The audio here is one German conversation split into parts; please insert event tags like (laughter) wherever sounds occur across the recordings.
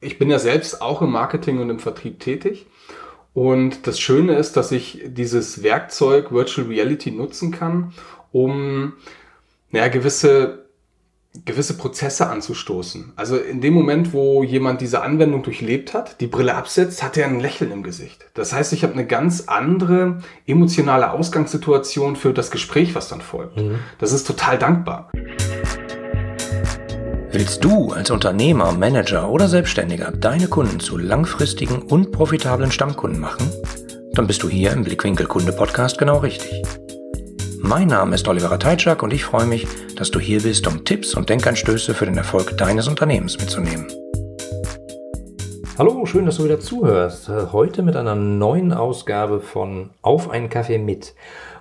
Ich bin ja selbst auch im Marketing und im Vertrieb tätig. Und das Schöne ist, dass ich dieses Werkzeug Virtual Reality nutzen kann, um naja, gewisse, gewisse Prozesse anzustoßen. Also in dem Moment, wo jemand diese Anwendung durchlebt hat, die Brille absetzt, hat er ein Lächeln im Gesicht. Das heißt, ich habe eine ganz andere emotionale Ausgangssituation für das Gespräch, was dann folgt. Mhm. Das ist total dankbar. Willst du als Unternehmer, Manager oder Selbstständiger deine Kunden zu langfristigen und profitablen Stammkunden machen? Dann bist du hier im Blickwinkel Kunde Podcast genau richtig. Mein Name ist Oliver Teitschak und ich freue mich, dass du hier bist, um Tipps und Denkanstöße für den Erfolg deines Unternehmens mitzunehmen. Hallo, schön, dass du wieder zuhörst. Heute mit einer neuen Ausgabe von Auf einen Kaffee mit.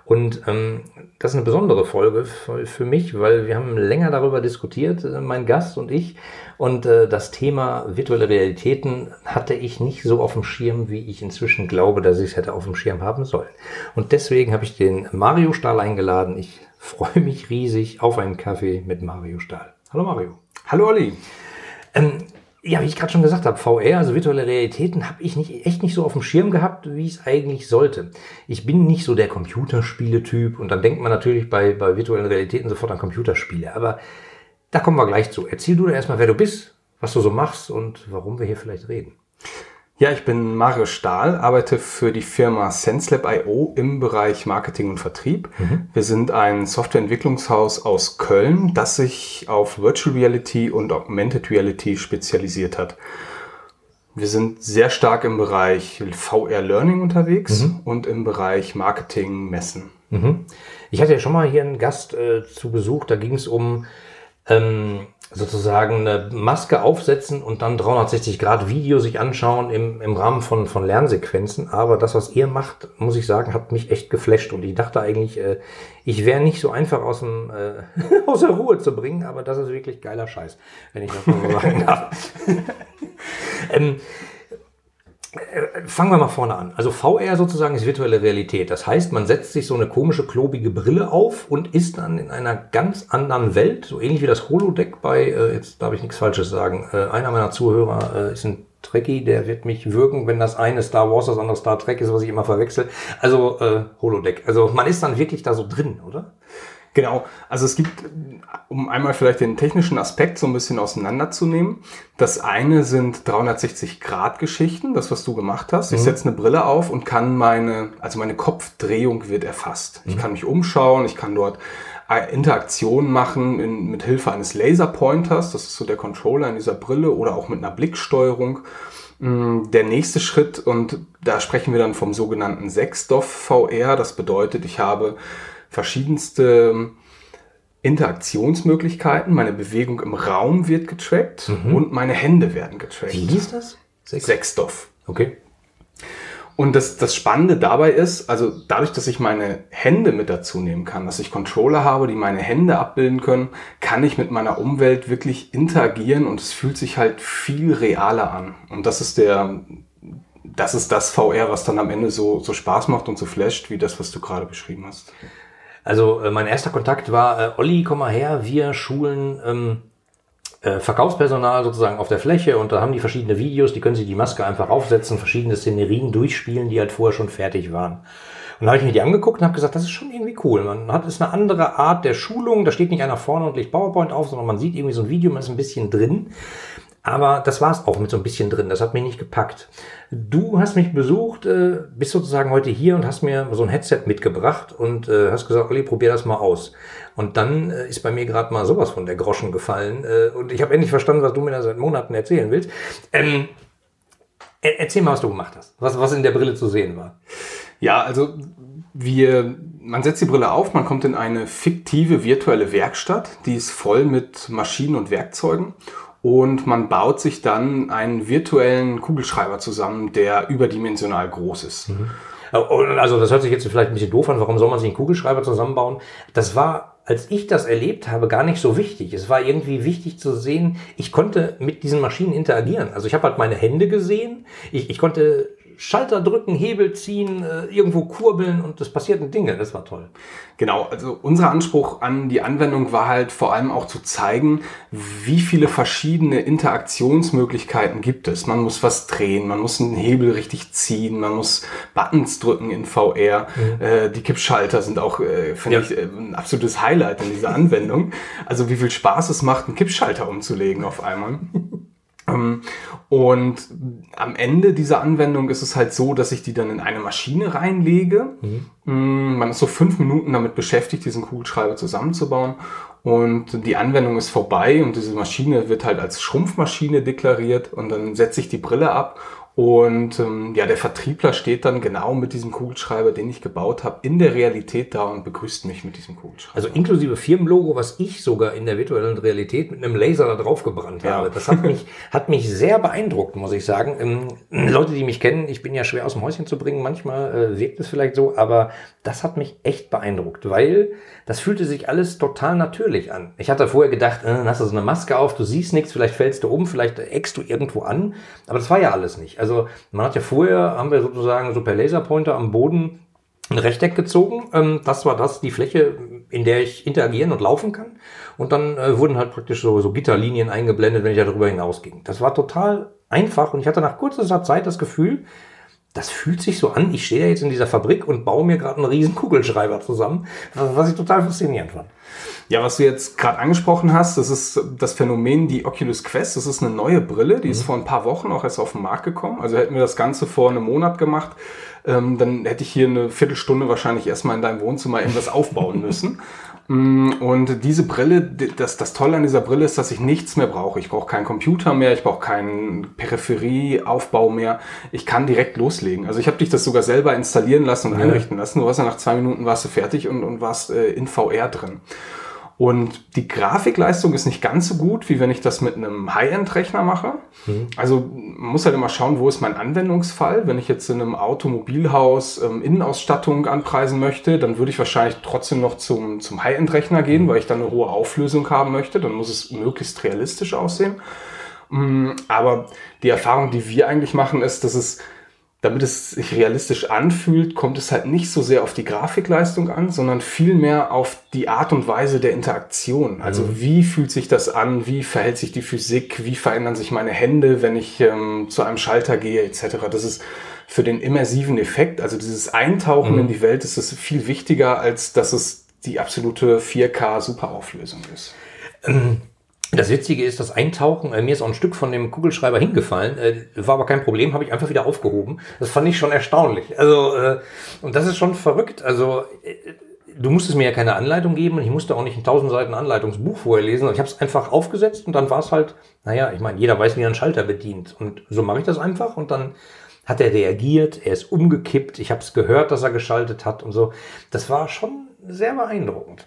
Und ähm, das ist eine besondere Folge für, mich, weil wir haben länger darüber diskutiert, äh, mein Gast und ich. Und äh, das Thema virtuelle Realitäten hatte ich nicht so auf dem Schirm, wie ich inzwischen glaube, dass ich es hätte auf dem Schirm haben sollen. Und deswegen habe ich den Mario Stahl eingeladen. Ich freue mich riesig auf einen Kaffee mit Mario Stahl. Hallo Mario. Hallo Olli. Ähm, ja, wie ich gerade schon gesagt habe, VR, also virtuelle Realitäten, habe ich nicht, echt nicht so auf dem Schirm gehabt, wie es eigentlich sollte. Ich bin nicht so der Computerspiele-Typ und dann denkt man natürlich bei, bei virtuellen Realitäten sofort an Computerspiele. Aber da kommen wir gleich zu. Erzähl du erstmal, wer du bist, was du so machst und warum wir hier vielleicht reden. Ja, ich bin Mario Stahl, arbeite für die Firma SenseLab.io im Bereich Marketing und Vertrieb. Mhm. Wir sind ein Softwareentwicklungshaus aus Köln, das sich auf Virtual Reality und Augmented Reality spezialisiert hat. Wir sind sehr stark im Bereich VR Learning unterwegs mhm. und im Bereich Marketing Messen. Mhm. Ich hatte ja schon mal hier einen Gast äh, zu Besuch, da ging es um ähm, sozusagen eine Maske aufsetzen und dann 360 Grad Video sich anschauen im, im Rahmen von, von Lernsequenzen. Aber das, was ihr macht, muss ich sagen, hat mich echt geflasht. Und ich dachte eigentlich, äh, ich wäre nicht so einfach aus, dem, äh, (laughs) aus der Ruhe zu bringen, aber das ist wirklich geiler Scheiß, wenn ich das mal so sagen darf. (laughs) ähm, äh, fangen wir mal vorne an. Also VR sozusagen ist virtuelle Realität. Das heißt, man setzt sich so eine komische, klobige Brille auf und ist dann in einer ganz anderen Welt, so ähnlich wie das Holodeck bei, äh, jetzt darf ich nichts Falsches sagen, äh, einer meiner Zuhörer äh, ist ein Trekkie, der wird mich würgen, wenn das eine Star Wars, das andere Star Trek ist, was ich immer verwechsel. Also äh, Holodeck. Also man ist dann wirklich da so drin, oder? Genau, also es gibt, um einmal vielleicht den technischen Aspekt so ein bisschen auseinanderzunehmen. Das eine sind 360-Grad-Geschichten, das, was du gemacht hast. Ich mhm. setze eine Brille auf und kann meine, also meine Kopfdrehung wird erfasst. Mhm. Ich kann mich umschauen, ich kann dort äh, Interaktionen machen in, mit Hilfe eines Laserpointers, das ist so der Controller in dieser Brille, oder auch mit einer Blicksteuerung. Mm, der nächste Schritt, und da sprechen wir dann vom sogenannten Sechsdorf VR, das bedeutet, ich habe verschiedenste ähm, Interaktionsmöglichkeiten. Meine Bewegung im Raum wird getrackt mhm. und meine Hände werden getrackt. Wie hieß das? Sex Sexstoff. Okay. Und das, das Spannende dabei ist, also dadurch, dass ich meine Hände mit dazu nehmen kann, dass ich Controller habe, die meine Hände abbilden können, kann ich mit meiner Umwelt wirklich interagieren und es fühlt sich halt viel realer an. Und das ist der, das ist das VR, was dann am Ende so, so Spaß macht und so flasht, wie das, was du gerade beschrieben hast. Also äh, mein erster Kontakt war, äh, Olli, komm mal her, wir schulen ähm, äh, Verkaufspersonal sozusagen auf der Fläche und da haben die verschiedene Videos, die können sich die Maske einfach aufsetzen, verschiedene Szenerien durchspielen, die halt vorher schon fertig waren. Und da habe ich mir die angeguckt und habe gesagt, das ist schon irgendwie cool. Man hat ist eine andere Art der Schulung, da steht nicht einer vorne und legt PowerPoint auf, sondern man sieht irgendwie so ein Video, man ist ein bisschen drin. Aber das war es auch mit so ein bisschen drin. Das hat mich nicht gepackt. Du hast mich besucht, äh, bist sozusagen heute hier und hast mir so ein Headset mitgebracht und äh, hast gesagt, Olli, probier das mal aus. Und dann äh, ist bei mir gerade mal sowas von der Groschen gefallen. Und ich habe endlich verstanden, was du mir da seit Monaten erzählen willst. Ähm, erzähl mal, was du gemacht hast. Was, was in der Brille zu sehen war. Ja, also wir, man setzt die Brille auf, man kommt in eine fiktive virtuelle Werkstatt, die ist voll mit Maschinen und Werkzeugen und man baut sich dann einen virtuellen Kugelschreiber zusammen, der überdimensional groß ist. Mhm. Also das hört sich jetzt vielleicht ein bisschen doof an, warum soll man sich einen Kugelschreiber zusammenbauen? Das war, als ich das erlebt habe, gar nicht so wichtig. Es war irgendwie wichtig zu sehen, ich konnte mit diesen Maschinen interagieren. Also ich habe halt meine Hände gesehen, ich, ich konnte Schalter drücken, Hebel ziehen, äh, irgendwo kurbeln und es passierten Dinge. Das war toll. Genau, also unser Anspruch an die Anwendung war halt vor allem auch zu zeigen, wie viele verschiedene Interaktionsmöglichkeiten gibt es. Man muss was drehen, man muss einen Hebel richtig ziehen, man muss Buttons drücken in VR. Mhm. Äh, die Kippschalter sind auch, äh, finde ja. ich, äh, ein absolutes Highlight in dieser Anwendung. Also wie viel Spaß es macht, einen Kippschalter umzulegen auf einmal. Ähm, und am Ende dieser Anwendung ist es halt so, dass ich die dann in eine Maschine reinlege. Mhm. Mm, man ist so fünf Minuten damit beschäftigt, diesen Kugelschreiber zusammenzubauen. Und die Anwendung ist vorbei und diese Maschine wird halt als Schrumpfmaschine deklariert und dann setze ich die Brille ab und ähm, ja, der Vertriebler steht dann genau mit diesem Kugelschreiber, den ich gebaut habe, in der Realität da und begrüßt mich mit diesem Kugelschreiber. Also inklusive Firmenlogo, was ich sogar in der virtuellen Realität mit einem Laser da drauf gebrannt ja. habe. Das hat mich, (laughs) hat mich sehr beeindruckt, muss ich sagen. Ähm, Leute, die mich kennen, ich bin ja schwer aus dem Häuschen zu bringen, manchmal äh, wirkt es vielleicht so, aber das hat mich echt beeindruckt, weil das fühlte sich alles total natürlich an. Ich hatte vorher gedacht, äh, dann hast du so eine Maske auf, du siehst nichts, vielleicht fällst du um, vielleicht eckst du irgendwo an, aber das war ja alles nicht. Also man hat ja vorher, haben wir sozusagen so per Laserpointer am Boden ein Rechteck gezogen. Ähm, das war das, die Fläche, in der ich interagieren und laufen kann. Und dann äh, wurden halt praktisch so, so Gitterlinien eingeblendet, wenn ich da darüber hinausging. Das war total einfach und ich hatte nach kurzer Zeit das Gefühl, das fühlt sich so an, ich stehe ja jetzt in dieser Fabrik und baue mir gerade einen riesen Kugelschreiber zusammen, was ich total faszinierend fand. Ja, was du jetzt gerade angesprochen hast, das ist das Phänomen, die Oculus Quest. Das ist eine neue Brille, die mhm. ist vor ein paar Wochen auch erst auf den Markt gekommen. Also hätten wir das Ganze vor einem Monat gemacht, ähm, dann hätte ich hier eine Viertelstunde wahrscheinlich erstmal in deinem Wohnzimmer irgendwas aufbauen müssen. (laughs) Mm, und diese Brille, das, das Tolle an dieser Brille ist, dass ich nichts mehr brauche. Ich brauche keinen Computer mehr, ich brauche keinen Peripherieaufbau mehr. Ich kann direkt loslegen. Also ich habe dich das sogar selber installieren lassen und ja. einrichten lassen. Du warst ja nach zwei Minuten warst du fertig und, und warst äh, in VR drin. Und die Grafikleistung ist nicht ganz so gut, wie wenn ich das mit einem High-End-Rechner mache. Mhm. Also man muss halt immer schauen, wo ist mein Anwendungsfall. Wenn ich jetzt in einem Automobilhaus ähm, Innenausstattung anpreisen möchte, dann würde ich wahrscheinlich trotzdem noch zum, zum High-End-Rechner gehen, mhm. weil ich dann eine hohe Auflösung haben möchte. Dann muss es möglichst realistisch aussehen. Mm, aber die Erfahrung, die wir eigentlich machen, ist, dass es damit es sich realistisch anfühlt, kommt es halt nicht so sehr auf die Grafikleistung an, sondern vielmehr auf die Art und Weise der Interaktion. Also mhm. wie fühlt sich das an, wie verhält sich die Physik, wie verändern sich meine Hände, wenn ich ähm, zu einem Schalter gehe, etc. Das ist für den immersiven Effekt, also dieses Eintauchen mhm. in die Welt, ist es viel wichtiger, als dass es die absolute 4K-Superauflösung ist. Ähm das Witzige ist, das Eintauchen, äh, mir ist auch ein Stück von dem Kugelschreiber hingefallen, äh, war aber kein Problem, habe ich einfach wieder aufgehoben. Das fand ich schon erstaunlich. Also, äh, und das ist schon verrückt. Also, äh, du musstest mir ja keine Anleitung geben und ich musste auch nicht ein 1000 Seiten Anleitungsbuch vorher lesen. Ich habe es einfach aufgesetzt und dann war es halt, naja, ich meine, jeder weiß, wie er einen Schalter bedient. Und so mache ich das einfach und dann hat er reagiert, er ist umgekippt, ich habe es gehört, dass er geschaltet hat und so. Das war schon sehr beeindruckend.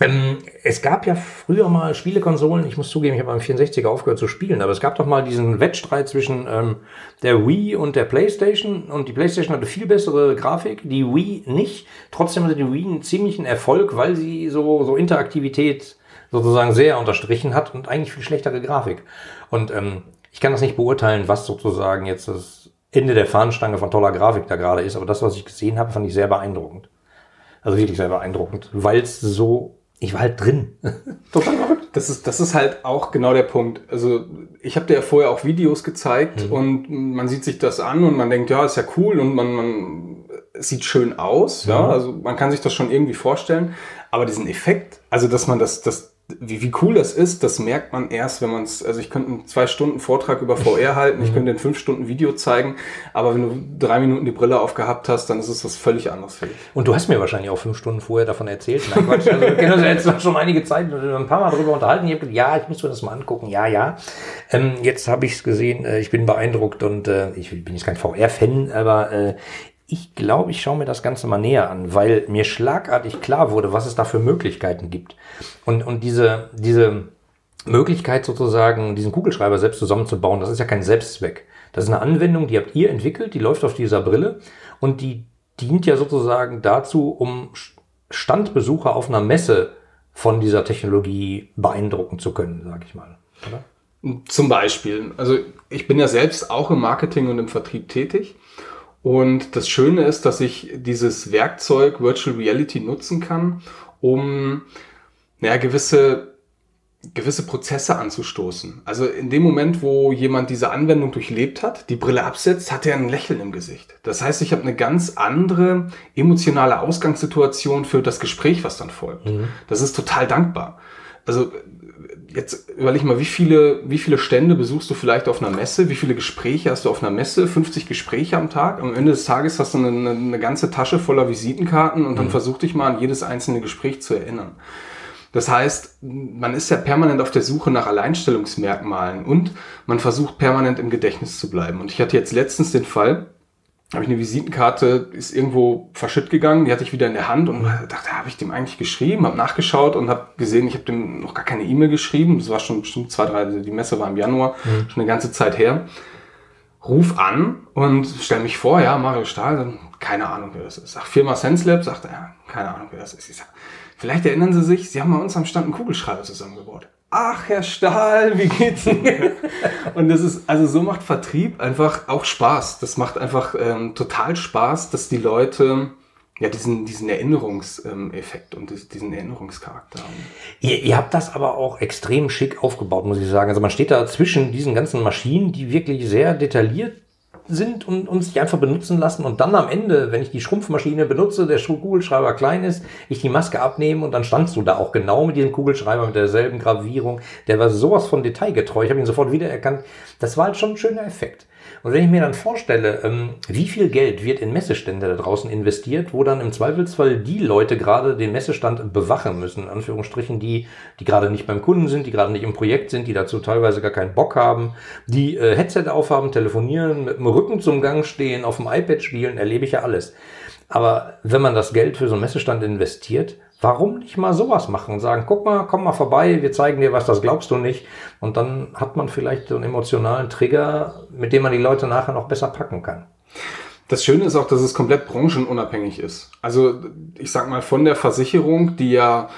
Ähm, es gab ja früher mal Spielekonsolen, ich muss zugeben, ich habe am 64er aufgehört zu spielen, aber es gab doch mal diesen Wettstreit zwischen ähm, der Wii und der Playstation und die Playstation hatte viel bessere Grafik, die Wii nicht. Trotzdem hatte die Wii einen ziemlichen Erfolg, weil sie so, so Interaktivität sozusagen sehr unterstrichen hat und eigentlich viel schlechtere Grafik. Und ähm, ich kann das nicht beurteilen, was sozusagen jetzt das Ende der Fahnenstange von toller Grafik da gerade ist, aber das, was ich gesehen habe, fand ich sehr beeindruckend. Also wirklich sehr beeindruckend, weil es so ich war halt drin. (laughs) Total verrückt. Das ist, das ist halt auch genau der Punkt. Also ich habe dir ja vorher auch Videos gezeigt mhm. und man sieht sich das an und man denkt, ja, ist ja cool und man, man sieht schön aus. Mhm. Ja, also man kann sich das schon irgendwie vorstellen. Aber diesen Effekt, also dass man das, das wie, wie cool das ist, das merkt man erst, wenn man es, also ich könnte einen zwei Stunden Vortrag über VR (laughs) halten, ich mhm. könnte ein fünf Stunden Video zeigen, aber wenn du drei Minuten die Brille aufgehabt hast, dann ist es was völlig anderes für dich. Und du hast mir wahrscheinlich auch fünf Stunden vorher davon erzählt. Nein, Quatsch, also wir kennen uns jetzt schon einige Zeit, ein paar Mal darüber unterhalten. Ich habe gesagt, ja, ich muss mir das mal angucken, ja, ja. Ähm, jetzt habe ich es gesehen, äh, ich bin beeindruckt und äh, ich bin jetzt kein VR-Fan, aber äh, ich glaube, ich schaue mir das Ganze mal näher an, weil mir schlagartig klar wurde, was es da für Möglichkeiten gibt. Und, und diese, diese Möglichkeit sozusagen, diesen Kugelschreiber selbst zusammenzubauen, das ist ja kein Selbstzweck. Das ist eine Anwendung, die habt ihr entwickelt, die läuft auf dieser Brille und die dient ja sozusagen dazu, um Standbesucher auf einer Messe von dieser Technologie beeindrucken zu können, sag ich mal. Oder? Zum Beispiel. Also ich bin ja selbst auch im Marketing und im Vertrieb tätig. Und das Schöne ist, dass ich dieses Werkzeug Virtual Reality nutzen kann, um naja, gewisse, gewisse Prozesse anzustoßen. Also in dem Moment, wo jemand diese Anwendung durchlebt hat, die Brille absetzt, hat er ein Lächeln im Gesicht. Das heißt, ich habe eine ganz andere emotionale Ausgangssituation für das Gespräch, was dann folgt. Mhm. Das ist total dankbar. Also jetzt überleg mal, wie viele, wie viele Stände besuchst du vielleicht auf einer Messe? Wie viele Gespräche hast du auf einer Messe? 50 Gespräche am Tag. Am Ende des Tages hast du eine, eine ganze Tasche voller Visitenkarten und dann mhm. versuch dich mal an jedes einzelne Gespräch zu erinnern. Das heißt, man ist ja permanent auf der Suche nach Alleinstellungsmerkmalen und man versucht permanent im Gedächtnis zu bleiben. Und ich hatte jetzt letztens den Fall, habe ich eine Visitenkarte, ist irgendwo verschütt gegangen, die hatte ich wieder in der Hand und dachte, habe ich dem eigentlich geschrieben, habe nachgeschaut und habe gesehen, ich habe dem noch gar keine E-Mail geschrieben. Das war schon bestimmt zwei, drei, die Messe war im Januar, mhm. schon eine ganze Zeit her. Ruf an und stell mich vor, ja, Mario Stahl, keine Ahnung, wer das ist. Sag Firma SenseLab, sagt er, keine Ahnung, wer das ist. Ich sag, vielleicht erinnern Sie sich, Sie haben bei uns am Stand einen Kugelschreiber zusammengebaut ach, Herr Stahl, wie geht's Ihnen? (laughs) und das ist, also so macht Vertrieb einfach auch Spaß. Das macht einfach ähm, total Spaß, dass die Leute ja diesen, diesen Erinnerungseffekt und diesen Erinnerungscharakter haben. Ihr, ihr habt das aber auch extrem schick aufgebaut, muss ich sagen. Also man steht da zwischen diesen ganzen Maschinen, die wirklich sehr detailliert sind und uns die einfach benutzen lassen und dann am Ende, wenn ich die Schrumpfmaschine benutze, der Kugelschreiber klein ist, ich die Maske abnehme und dann standst du da auch genau mit diesem Kugelschreiber mit derselben Gravierung. Der war sowas von detailgetreu. Ich habe ihn sofort wiedererkannt. Das war halt schon ein schöner Effekt. Und wenn ich mir dann vorstelle, ähm, wie viel Geld wird in Messestände da draußen investiert, wo dann im Zweifelsfall die Leute gerade den Messestand bewachen müssen, in Anführungsstrichen, die, die gerade nicht beim Kunden sind, die gerade nicht im Projekt sind, die dazu teilweise gar keinen Bock haben, die äh, Headset aufhaben, telefonieren, mit dem Rücken zum Gang stehen, auf dem iPad spielen, erlebe ich ja alles. Aber wenn man das Geld für so einen Messestand investiert, Warum nicht mal sowas machen und sagen, guck mal, komm mal vorbei, wir zeigen dir was, das glaubst du nicht. Und dann hat man vielleicht so einen emotionalen Trigger, mit dem man die Leute nachher noch besser packen kann. Das Schöne ist auch, dass es komplett branchenunabhängig ist. Also ich sag mal von der Versicherung, die ja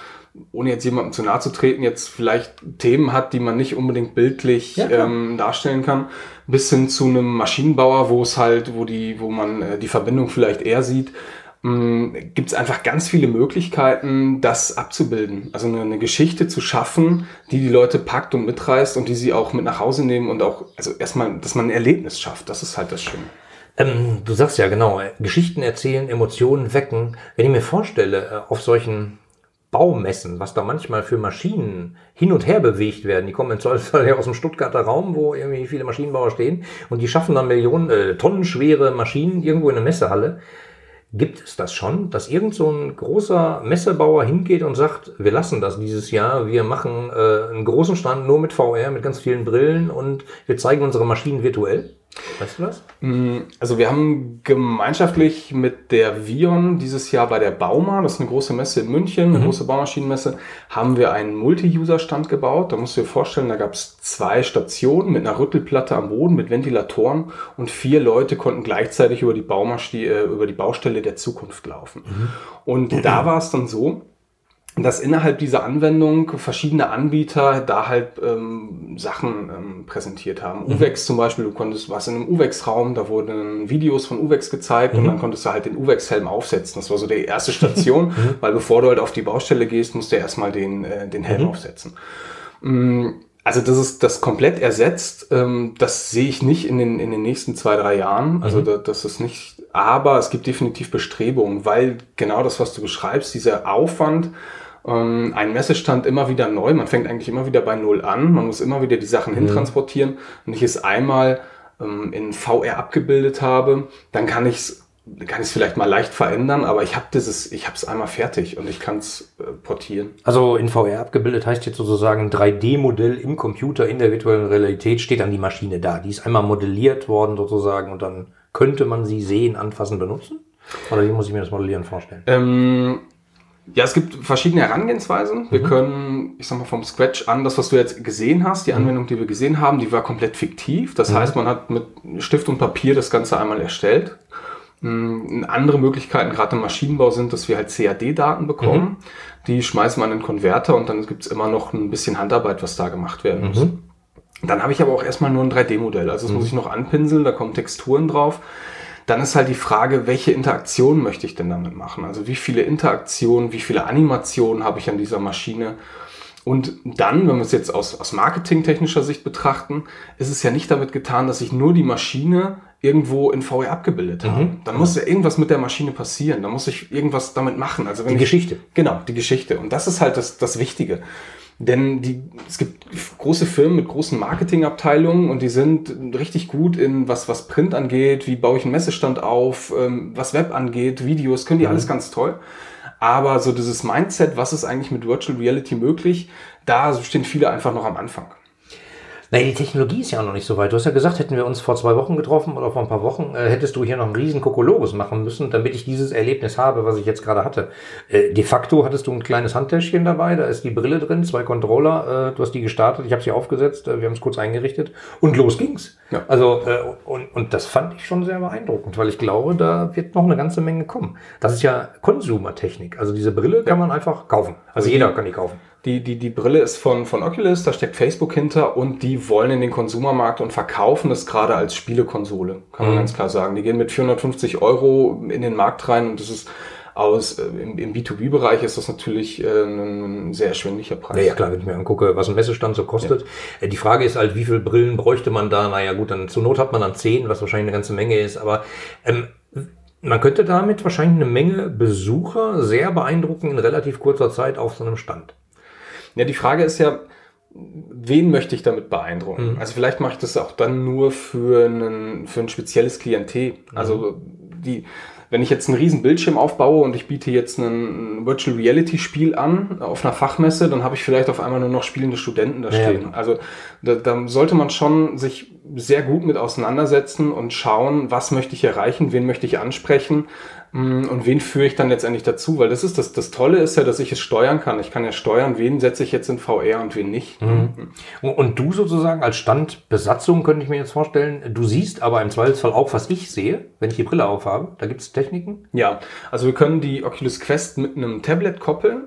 ohne jetzt jemandem zu nahe zu treten, jetzt vielleicht Themen hat, die man nicht unbedingt bildlich ja, ähm, darstellen kann, bis hin zu einem Maschinenbauer, wo es halt, wo die, wo man äh, die Verbindung vielleicht eher sieht gibt es einfach ganz viele Möglichkeiten, das abzubilden. Also eine, eine, Geschichte zu schaffen, die die Leute packt und mitreißt und die sie auch mit nach Hause nehmen und auch, also erstmal, dass man ein Erlebnis schafft. Das ist halt das Schöne. Ähm, du sagst ja genau, Geschichten erzählen, Emotionen wecken. Wenn ich mir vorstelle, äh, auf solchen Baumessen, was da manchmal für Maschinen hin und her bewegt werden. Die kommen im Zweifelsfall aus dem Stuttgarter Raum, wo irgendwie viele Maschinenbauer stehen und die schaffen dann Millionen, äh, tonnenschwere Maschinen irgendwo in eine Messehalle. Gibt es das schon, dass irgend so ein großer Messebauer hingeht und sagt, wir lassen das dieses Jahr, wir machen äh, einen großen Stand nur mit VR, mit ganz vielen Brillen und wir zeigen unsere Maschinen virtuell? Weißt du das? Mm, also wir haben gemeinschaftlich mit der Vion dieses Jahr bei der Bauma, das ist eine große Messe in München, eine mhm. große Baumaschinenmesse, haben wir einen Multi-User-Stand gebaut. Da musst du dir vorstellen, da gab es zwei Stationen mit einer Rüttelplatte am Boden, mit Ventilatoren und vier Leute konnten gleichzeitig über die, Baumaschine, äh, über die Baustelle der Zukunft laufen. Mhm. Und mhm. da (clears throat) war es dann so, dass innerhalb dieser Anwendung verschiedene Anbieter da halt ähm, Sachen ähm, präsentiert haben. Mhm. UVEX zum Beispiel, du konntest was in einem UVEX-Raum, da wurden Videos von UVEX gezeigt mhm. und dann konntest du halt den UVEX-Helm aufsetzen. Das war so die erste Station, (laughs) mhm. weil bevor du halt auf die Baustelle gehst, musst du erstmal den, äh, den Helm mhm. aufsetzen. Mm, also das ist das komplett ersetzt. Ähm, das sehe ich nicht in den, in den nächsten zwei, drei Jahren. Also mhm. da, das ist nicht, aber es gibt definitiv Bestrebungen, weil genau das, was du beschreibst, dieser Aufwand, ähm, ein Messestand immer wieder neu. Man fängt eigentlich immer wieder bei Null an. Man muss immer wieder die Sachen mhm. hintransportieren. Wenn ich es einmal ähm, in VR abgebildet habe, dann kann ich es kann ich es vielleicht mal leicht verändern, aber ich habe dieses, ich habe es einmal fertig und ich kann es äh, portieren. Also in VR abgebildet heißt jetzt sozusagen ein 3D-Modell im Computer in der virtuellen Realität steht dann die Maschine da. Die ist einmal modelliert worden sozusagen und dann könnte man sie sehen, anfassen, benutzen? Oder wie muss ich mir das Modellieren vorstellen? Ähm, ja, es gibt verschiedene Herangehensweisen. Wir mhm. können, ich sag mal, vom Scratch an, das, was du jetzt gesehen hast, die mhm. Anwendung, die wir gesehen haben, die war komplett fiktiv. Das mhm. heißt, man hat mit Stift und Papier das Ganze einmal erstellt. Mm, andere Möglichkeiten, gerade im Maschinenbau, sind, dass wir halt CAD-Daten bekommen. Mhm. Die schmeißen wir in den Konverter und dann gibt es immer noch ein bisschen Handarbeit, was da gemacht werden muss. Mhm. Dann habe ich aber auch erstmal nur ein 3D-Modell. Also das muss ich noch anpinseln, da kommen Texturen drauf. Dann ist halt die Frage, welche Interaktion möchte ich denn damit machen? Also wie viele Interaktionen, wie viele Animationen habe ich an dieser Maschine? Und dann, wenn wir es jetzt aus, aus marketingtechnischer Sicht betrachten, ist es ja nicht damit getan, dass ich nur die Maschine irgendwo in VR abgebildet habe. Dann muss ja irgendwas mit der Maschine passieren. Da muss ich irgendwas damit machen. Also wenn Die ich, Geschichte. Genau, die Geschichte. Und das ist halt das, das Wichtige. Denn die, es gibt große Firmen mit großen Marketingabteilungen und die sind richtig gut in was, was Print angeht, wie baue ich einen Messestand auf, ähm, was Web angeht, Videos, können die alles ganz toll. Aber so dieses Mindset, was ist eigentlich mit Virtual Reality möglich, da stehen viele einfach noch am Anfang. Naja, die Technologie ist ja auch noch nicht so weit. Du hast ja gesagt, hätten wir uns vor zwei Wochen getroffen oder vor ein paar Wochen, äh, hättest du hier noch einen riesen Kokolores machen müssen, damit ich dieses Erlebnis habe, was ich jetzt gerade hatte. Äh, de facto hattest du ein kleines Handtäschchen dabei, da ist die Brille drin, zwei Controller, äh, du hast die gestartet, ich habe sie aufgesetzt, äh, wir haben es kurz eingerichtet und los ging's. Ja. Also, äh, und, und das fand ich schon sehr beeindruckend, weil ich glaube, da wird noch eine ganze Menge kommen. Das ist ja Consumer-Technik. Also diese Brille kann man einfach kaufen. Also jeder kann die kaufen. Die, die, die Brille ist von, von Oculus, da steckt Facebook hinter und die wollen in den Konsumermarkt und verkaufen es gerade als Spielekonsole, kann man ganz klar sagen. Die gehen mit 450 Euro in den Markt rein und das ist aus, äh, im, im B2B-Bereich ist das natürlich äh, ein, sehr erschwinglicher Preis. Ja, ja, klar, wenn ich mir angucke, was ein Messestand so kostet. Äh, Die Frage ist halt, wie viele Brillen bräuchte man da? Naja, gut, dann zur Not hat man dann zehn, was wahrscheinlich eine ganze Menge ist, aber ähm, man könnte damit wahrscheinlich eine Menge Besucher sehr beeindrucken in relativ kurzer Zeit auf so einem Stand. Ja, die Frage ist ja, wen möchte ich damit beeindrucken? Also vielleicht mache ich das auch dann nur für, einen, für ein spezielles Klientel. Also die, wenn ich jetzt einen riesen Bildschirm aufbaue und ich biete jetzt ein Virtual Reality Spiel an auf einer Fachmesse, dann habe ich vielleicht auf einmal nur noch spielende Studenten da Ja, stehen. genau. Also da, da sollte man schon sich sehr gut mit auseinandersetzen und schauen, was möchte ich erreichen, wen möchte ich ansprechen und wen führe ich dann letztendlich dazu, weil das ist das, das Tolle ist ja, dass ich es steuern kann. Ich kann ja steuern, wen setze ich jetzt in VR und wen nicht. Und, und du sozusagen als Standbesatzung könnte ich mir jetzt vorstellen, du siehst aber im Zweifelsfall auch, was ich sehe, wenn ich die Brille aufhabe. Da gibt es Techniken. Ja, also wir können die Oculus Quest mit einem Tablet koppeln.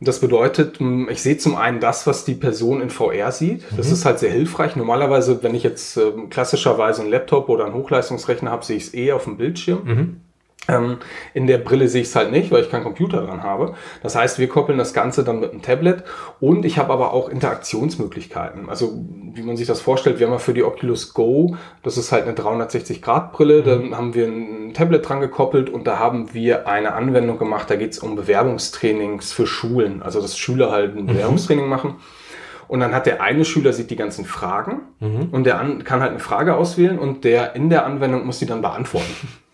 Das bedeutet, m, ich sehe zum einen das, was die Person in VR sieht. Das ist halt sehr hilfreich. Normalerweise, wenn ich jetzt ähm, klassischerweise einen Laptop oder einen Hochleistungsrechner habe, sehe ich es eh auf dem Bildschirm. Ähm, in der Brille sehe ich es halt nicht, weil ich keinen Computer dran habe. Das heißt, wir koppeln das Ganze dann mit einem Tablet und ich habe aber auch Interaktionsmöglichkeiten. Also wie man sich das vorstellt, wir haben ja für die Oculus Go, das ist halt eine 360-Grad-Brille, dann haben wir ein Tablet dran gekoppelt und da haben wir eine Anwendung gemacht, da geht es um Bewerbungstrainings für Schulen. Also dass Schüler halt ein Bewerbungstraining machen. Und dann hat der eine Schüler sieht die ganzen Fragen und der an, kann halt eine Frage auswählen und der in der Anwendung muss die dann beantworten. (laughs)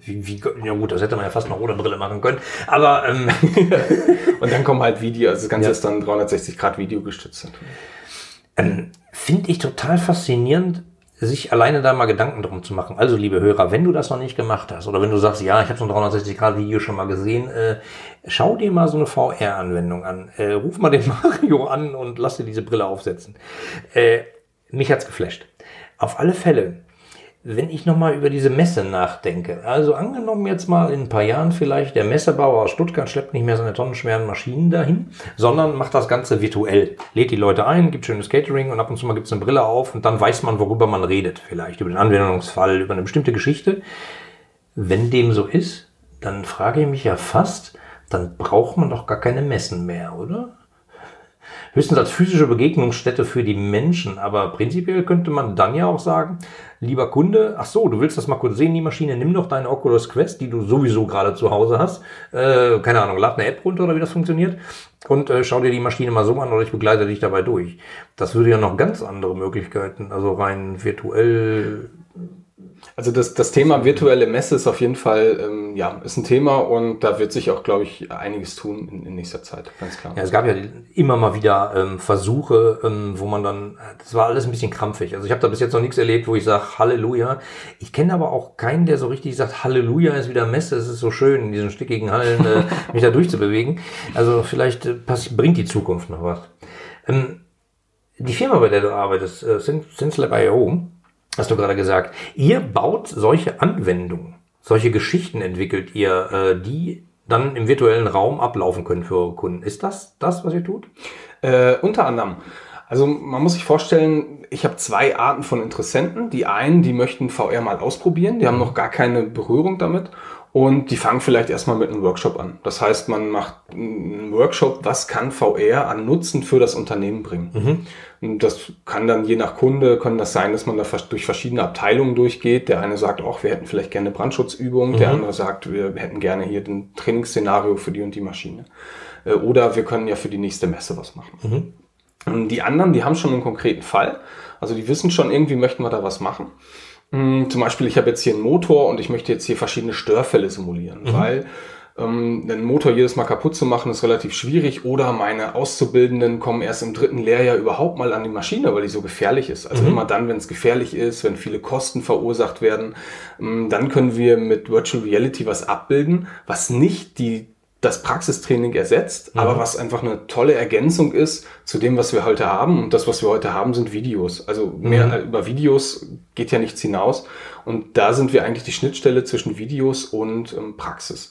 Wie, wie, ja gut, das hätte man ja fast noch ohne Brille machen können. Aber ähm, (laughs) Und dann kommen halt Video, also das Ganze Ja. ist dann 360 Grad Video gestützt. ähm, finde ich total faszinierend, sich alleine da mal Gedanken drum zu machen. Also, liebe Hörer, wenn du das noch nicht gemacht hast oder wenn du sagst, ja, ich habe so ein 360-Grad-Video schon mal gesehen, äh, schau dir mal so eine VR-Anwendung an. Äh, ruf mal den (laughs) Mario an und lass dir diese Brille aufsetzen. Äh, mich hat's geflasht. Auf alle Fälle, wenn ich nochmal über diese Messe nachdenke, also angenommen jetzt mal in ein paar Jahren vielleicht, der Messebauer aus Stuttgart schleppt nicht mehr seine tonnenschweren Maschinen dahin, sondern macht das Ganze virtuell. Lädt die Leute ein, gibt schönes Catering und ab und zu mal gibt's eine Brille auf und dann weiß man, worüber man redet. Vielleicht über den Anwendungsfall, über eine bestimmte Geschichte. Wenn dem so ist, dann frage ich mich ja fast, dann braucht man doch gar keine Messen mehr, oder? Höchstens als physische Begegnungsstätte für die Menschen, aber prinzipiell könnte man dann ja auch sagen, lieber Kunde, ach so, du willst das mal kurz sehen, die Maschine, nimm doch deine Oculus Quest, die du sowieso gerade zu Hause hast, äh, keine Ahnung, lad eine App runter oder wie das funktioniert. Und äh, schau dir die Maschine mal so an oder ich begleite dich dabei durch. Das würde ja noch ganz andere Möglichkeiten, also rein virtuell Also das, das Thema virtuelle Messe ist auf jeden Fall, ähm, ja, ist ein Thema und da wird sich auch, glaube ich, einiges tun in, in nächster Zeit, ganz klar. Ja, es gab ja immer mal wieder ähm, Versuche, ähm, wo man dann, das war alles ein bisschen krampfig. Also ich habe da bis jetzt noch nichts erlebt, wo ich sage Halleluja. Ich kenne aber auch keinen, der so richtig sagt, Halleluja ist wieder Messe, es ist so schön, in diesen stickigen Hallen äh, (laughs) mich da durchzubewegen. Also vielleicht äh, bringt die Zukunft noch was. Ähm, die Firma, bei der du arbeitest, äh, SenseLab.io, hast du gerade gesagt, ihr baut solche Anwendungen, solche Geschichten entwickelt ihr, äh, die dann im virtuellen Raum ablaufen können für eure Kunden. Ist das das, was ihr tut? Äh, unter anderem. Also man muss sich vorstellen, ich habe zwei Arten von Interessenten. Die einen, die möchten VR mal ausprobieren, die haben noch gar keine Berührung damit und die fangen vielleicht erstmal mit einem Workshop an. Das heißt, man macht einen Workshop, was kann VR an Nutzen für das Unternehmen bringen. Mhm. Und das kann dann je nach Kunde, können das sein, dass man da durch verschiedene Abteilungen durchgeht. Der eine sagt, auch wir hätten vielleicht gerne Brandschutzübungen. Mhm. Der andere sagt, wir hätten gerne hier ein Trainingsszenario für die und die Maschine. Äh, oder wir können ja für die nächste Messe was machen. Mhm. Die anderen, die haben schon einen konkreten Fall. Also die wissen schon, irgendwie möchten wir da was machen. Hm, zum Beispiel, ich habe jetzt hier einen Motor und ich möchte jetzt hier verschiedene Störfälle simulieren, mhm. weil ähm, einen Motor jedes Mal kaputt zu machen ist relativ schwierig oder meine Auszubildenden kommen erst im dritten Lehrjahr überhaupt mal an die Maschine, weil die so gefährlich ist. Also mhm. immer dann, wenn es gefährlich ist, wenn viele Kosten verursacht werden, ähm, dann können wir mit Virtual Reality was abbilden, was nicht die das Praxistraining ersetzt, mhm. aber was einfach eine tolle Ergänzung ist zu dem, was wir heute haben. Und das, was wir heute haben, sind Videos. Also mehr mhm. über Videos geht ja nichts hinaus. Und da sind wir eigentlich die Schnittstelle zwischen Videos und ähm, Praxis.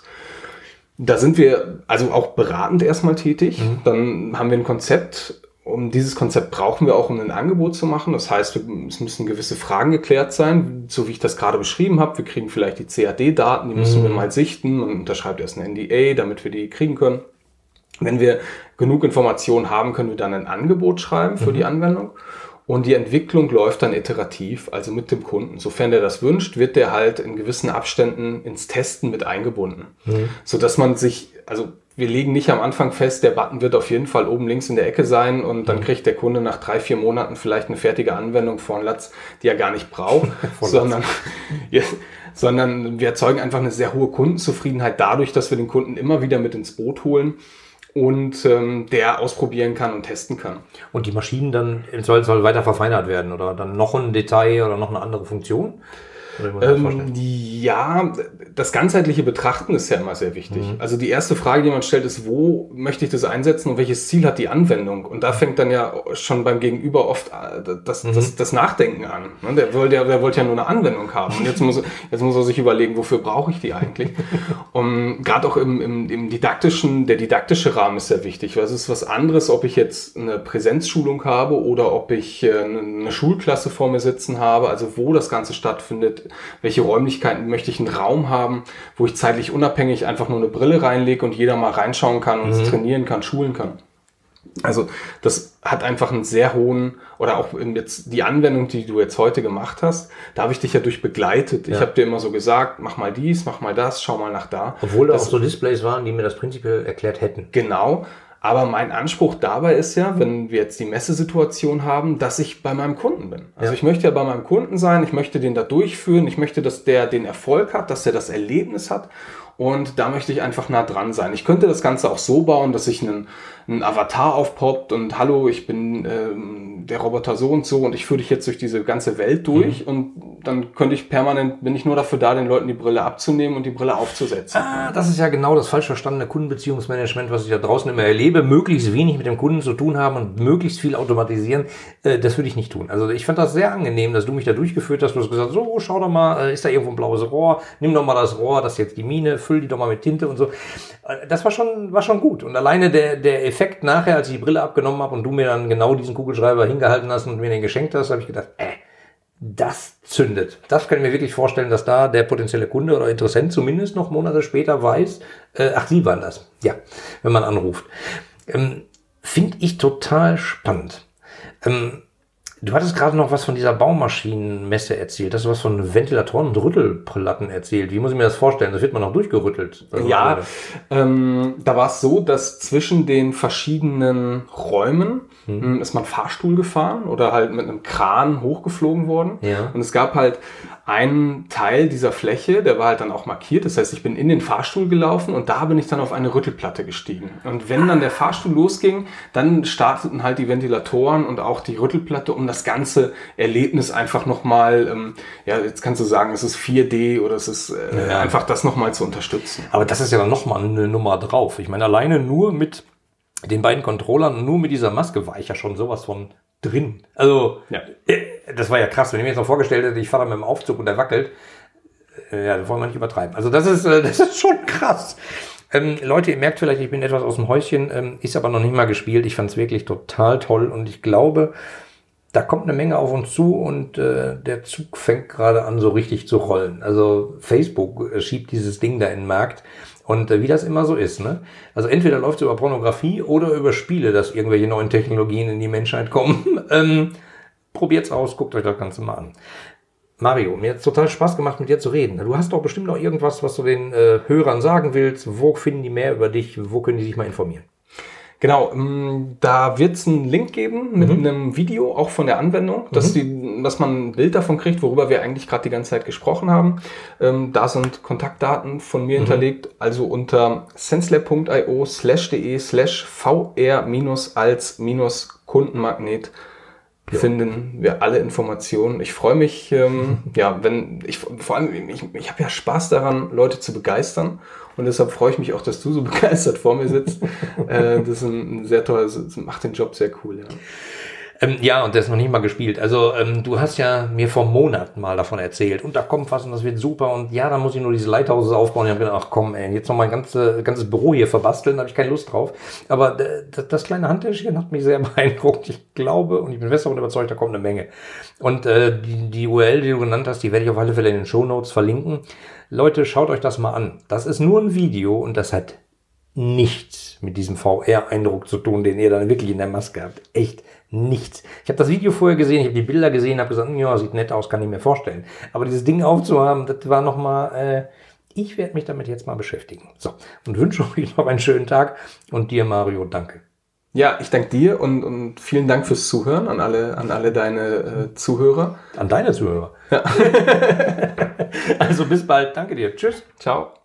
Da sind wir also auch beratend erstmal tätig. Mhm. Dann haben wir ein Konzept um dieses Konzept brauchen wir auch, um ein Angebot zu machen. Das heißt, es müssen gewisse Fragen geklärt sein, so wie ich das gerade beschrieben habe. Wir kriegen vielleicht die CAD-Daten, die müssen mhm. wir mal sichten und unterschreibt erst ein NDA, damit wir die kriegen können. Wenn wir genug Informationen haben, können wir dann ein Angebot schreiben für mhm. die Anwendung. Und die Entwicklung läuft dann iterativ, also mit dem Kunden. Sofern der das wünscht, wird der halt in gewissen Abständen ins Testen mit eingebunden. Mhm. So dass man sich, also wir legen nicht am Anfang fest, der Button wird auf jeden Fall oben links in der Ecke sein und dann mhm. kriegt der Kunde nach drei, vier Monaten vielleicht eine fertige Anwendung von Latz, die er gar nicht braucht, (laughs) sondern, ja, sondern wir erzeugen einfach eine sehr hohe Kundenzufriedenheit dadurch, dass wir den Kunden immer wieder mit ins Boot holen und ähm, der ausprobieren kann und testen kann. Und die Maschinen dann soll, soll weiter verfeinert werden oder dann noch ein Detail oder noch eine andere Funktion? Ähm, ja, das ganzheitliche Betrachten ist ja immer sehr wichtig. Mhm. Also die erste Frage, die man stellt, ist, wo möchte ich das einsetzen und welches Ziel hat die Anwendung? Und da fängt dann ja schon beim Gegenüber oft äh, das, mhm. das, das Nachdenken an. Ne, der wollte ja, der wollte ja nur eine Anwendung haben. Und jetzt muss, jetzt muss er sich überlegen, wofür brauche ich die eigentlich? Und gerade auch im, im, im didaktischen, der didaktische Rahmen ist sehr wichtig. Weil es ist was anderes, ob ich jetzt eine Präsenzschulung habe oder ob ich äh, eine Schulklasse vor mir sitzen habe, also wo das Ganze stattfindet welche Räumlichkeiten möchte ich einen Raum haben, wo ich zeitlich unabhängig einfach nur eine Brille reinlege und jeder mal reinschauen kann und mhm. trainieren kann, schulen kann. Also das hat einfach einen sehr hohen, oder auch jetzt die Anwendung, die du jetzt heute gemacht hast, da habe ich dich ja durch begleitet. Ja. Ich habe dir immer so gesagt, mach mal dies, mach mal das, schau mal nach da. Obwohl da auch so Displays waren, die mir das prinzipiell erklärt hätten. Genau. Aber mein Anspruch dabei ist ja, wenn wir jetzt die Messesituation haben, dass ich bei meinem Kunden bin. Also ja. ich möchte ja bei meinem Kunden sein, ich möchte den da durchführen, ich möchte, dass der den Erfolg hat, dass er das Erlebnis hat. Und da möchte ich einfach nah dran sein. Ich könnte das Ganze auch so bauen, dass ich einen ein Avatar aufpoppt und hallo, ich bin ähm, der Roboter so und so und ich führe dich jetzt durch diese ganze Welt durch mhm. und dann könnte ich permanent, bin ich nur dafür da, den Leuten die Brille abzunehmen und die Brille aufzusetzen. Ah, das ist ja genau das falsch verstandene Kundenbeziehungsmanagement, was ich da draußen immer erlebe. Möglichst wenig mit dem Kunden zu tun haben und möglichst viel automatisieren. Äh, das würde ich nicht tun. Also ich fand das sehr angenehm, dass du mich da durchgeführt hast. Du hast gesagt, so, schau doch mal, äh, ist da irgendwo ein blaues Rohr? Nimm doch mal das Rohr, das ist jetzt die Mine, füll die doch mal mit Tinte und so. Äh, das war schon, war schon gut. Und alleine der, der Effekt nachher, als ich die Brille abgenommen habe und du mir dann genau diesen Kugelschreiber hingehalten hast und mir den geschenkt hast, habe ich gedacht, äh, das zündet. Das kann ich mir wirklich vorstellen, dass da der potenzielle Kunde oder Interessent zumindest noch Monate später weiß, äh, ach, Sie waren das. Ja, wenn man anruft. Ähm, Finde ich total spannend. Ähm, Du hattest gerade noch was von dieser Baumaschinenmesse erzählt. Hast du was von Ventilatoren und Rüttelplatten erzählt? Wie muss ich mir das vorstellen? Das wird man noch durchgerüttelt. Also ja, ähm, da war es so, dass zwischen den verschiedenen Räumen hm. hm. ist man Fahrstuhl gefahren oder halt mit einem Kran hochgeflogen worden. Ja. Und es gab halt einen Teil dieser Fläche, der war halt dann auch markiert. Das heißt, ich bin in den Fahrstuhl gelaufen und da bin ich dann auf eine Rüttelplatte gestiegen. Und wenn dann der Fahrstuhl losging, dann starteten halt die Ventilatoren und auch die Rüttelplatte, um das ganze Erlebnis einfach nochmal, ähm, ja, jetzt kannst du sagen, es ist 4D oder es ist äh, ja. einfach das nochmal zu unterstützen. Aber das ist ja dann nochmal eine Nummer drauf. Ich meine, alleine nur mit den beiden Controllern und nur mit dieser Maske war ich ja schon sowas von drin. Also, ja. Äh, das war ja krass. Wenn ich mir jetzt noch vorgestellt hätte, ich fahre da mit dem Aufzug und der wackelt, äh, ja, das wollen wir nicht übertreiben. Also, das ist, äh, (laughs) das ist schon krass. Ähm, Leute, ihr merkt vielleicht, ich bin etwas aus dem Häuschen, ähm, ist aber noch nicht mal gespielt. Ich fand es wirklich total toll und ich glaube, da kommt eine Menge auf uns zu und äh, der Zug fängt gerade an, so richtig zu rollen. Also Facebook schiebt dieses Ding da in den Markt. Und äh, wie das immer so ist, ne? Also entweder läuft es über Pornografie oder über Spiele, dass irgendwelche neuen Technologien in die Menschheit kommen. (laughs) ähm, probiert's aus, guckt euch das Ganze mal an. Mario, mir hat total Spaß gemacht, mit dir zu reden. Du hast doch bestimmt noch irgendwas, was du den äh, Hörern sagen willst. Wo finden die mehr über dich? Wo können die sich mal informieren? Genau, ähm, da wird es einen Link geben mit mhm. einem Video, auch von der Anwendung, dass, mhm. die, dass man ein Bild davon kriegt, worüber wir eigentlich gerade die ganze Zeit gesprochen haben. Ähm, da sind Kontaktdaten von mir mhm. hinterlegt, also unter senslab.io slash de slash vr als Kundenmagnet ja. finden wir alle Informationen. Ich freue mich, ähm, (laughs) ja, wenn ich vor allem, ich, ich habe ja Spaß daran, Leute zu begeistern und deshalb freue ich mich auch, dass du so (laughs) begeistert vor mir sitzt. äh, das ist ein, ein sehr toller, das macht den Job sehr cool. Ja. Ähm, ja, und das ist noch nicht mal gespielt. Also ähm, du hast ja mir vor Monaten mal davon erzählt und da kommt was und das wird super und ja, da muss ich nur diese Lighthouses aufbauen. Ich habe gedacht, ach komm, ey, jetzt noch mein ganze, ganzes Büro hier verbasteln, da habe ich keine Lust drauf. Aber das, das kleine Handtäschchen hat mich sehr (laughs) beeindruckt. Ich glaube und ich bin fest davon überzeugt, da kommt eine Menge. Und äh, die, die URL, die du genannt hast, die werde ich auf alle Fälle in den Show Notes verlinken. Leute, schaut euch das mal an. Das ist nur ein Video und das hat nichts mit diesem VR-Eindruck zu tun, den ihr dann wirklich in der Maske habt. Echt nichts. Ich habe das Video vorher gesehen, ich habe die Bilder gesehen, habe gesagt, ja, sieht nett aus, kann ich mir vorstellen. Aber dieses Ding aufzuhaben, das war nochmal, äh, ich werde mich damit jetzt mal beschäftigen. So, und wünsche euch noch einen schönen Tag und dir, Mario, danke. Ja, ich danke dir und, und vielen Dank fürs Zuhören an alle, an alle deine äh, Zuhörer. An deine Zuhörer. Ja. (laughs) also bis bald. Danke dir. Tschüss. Ciao.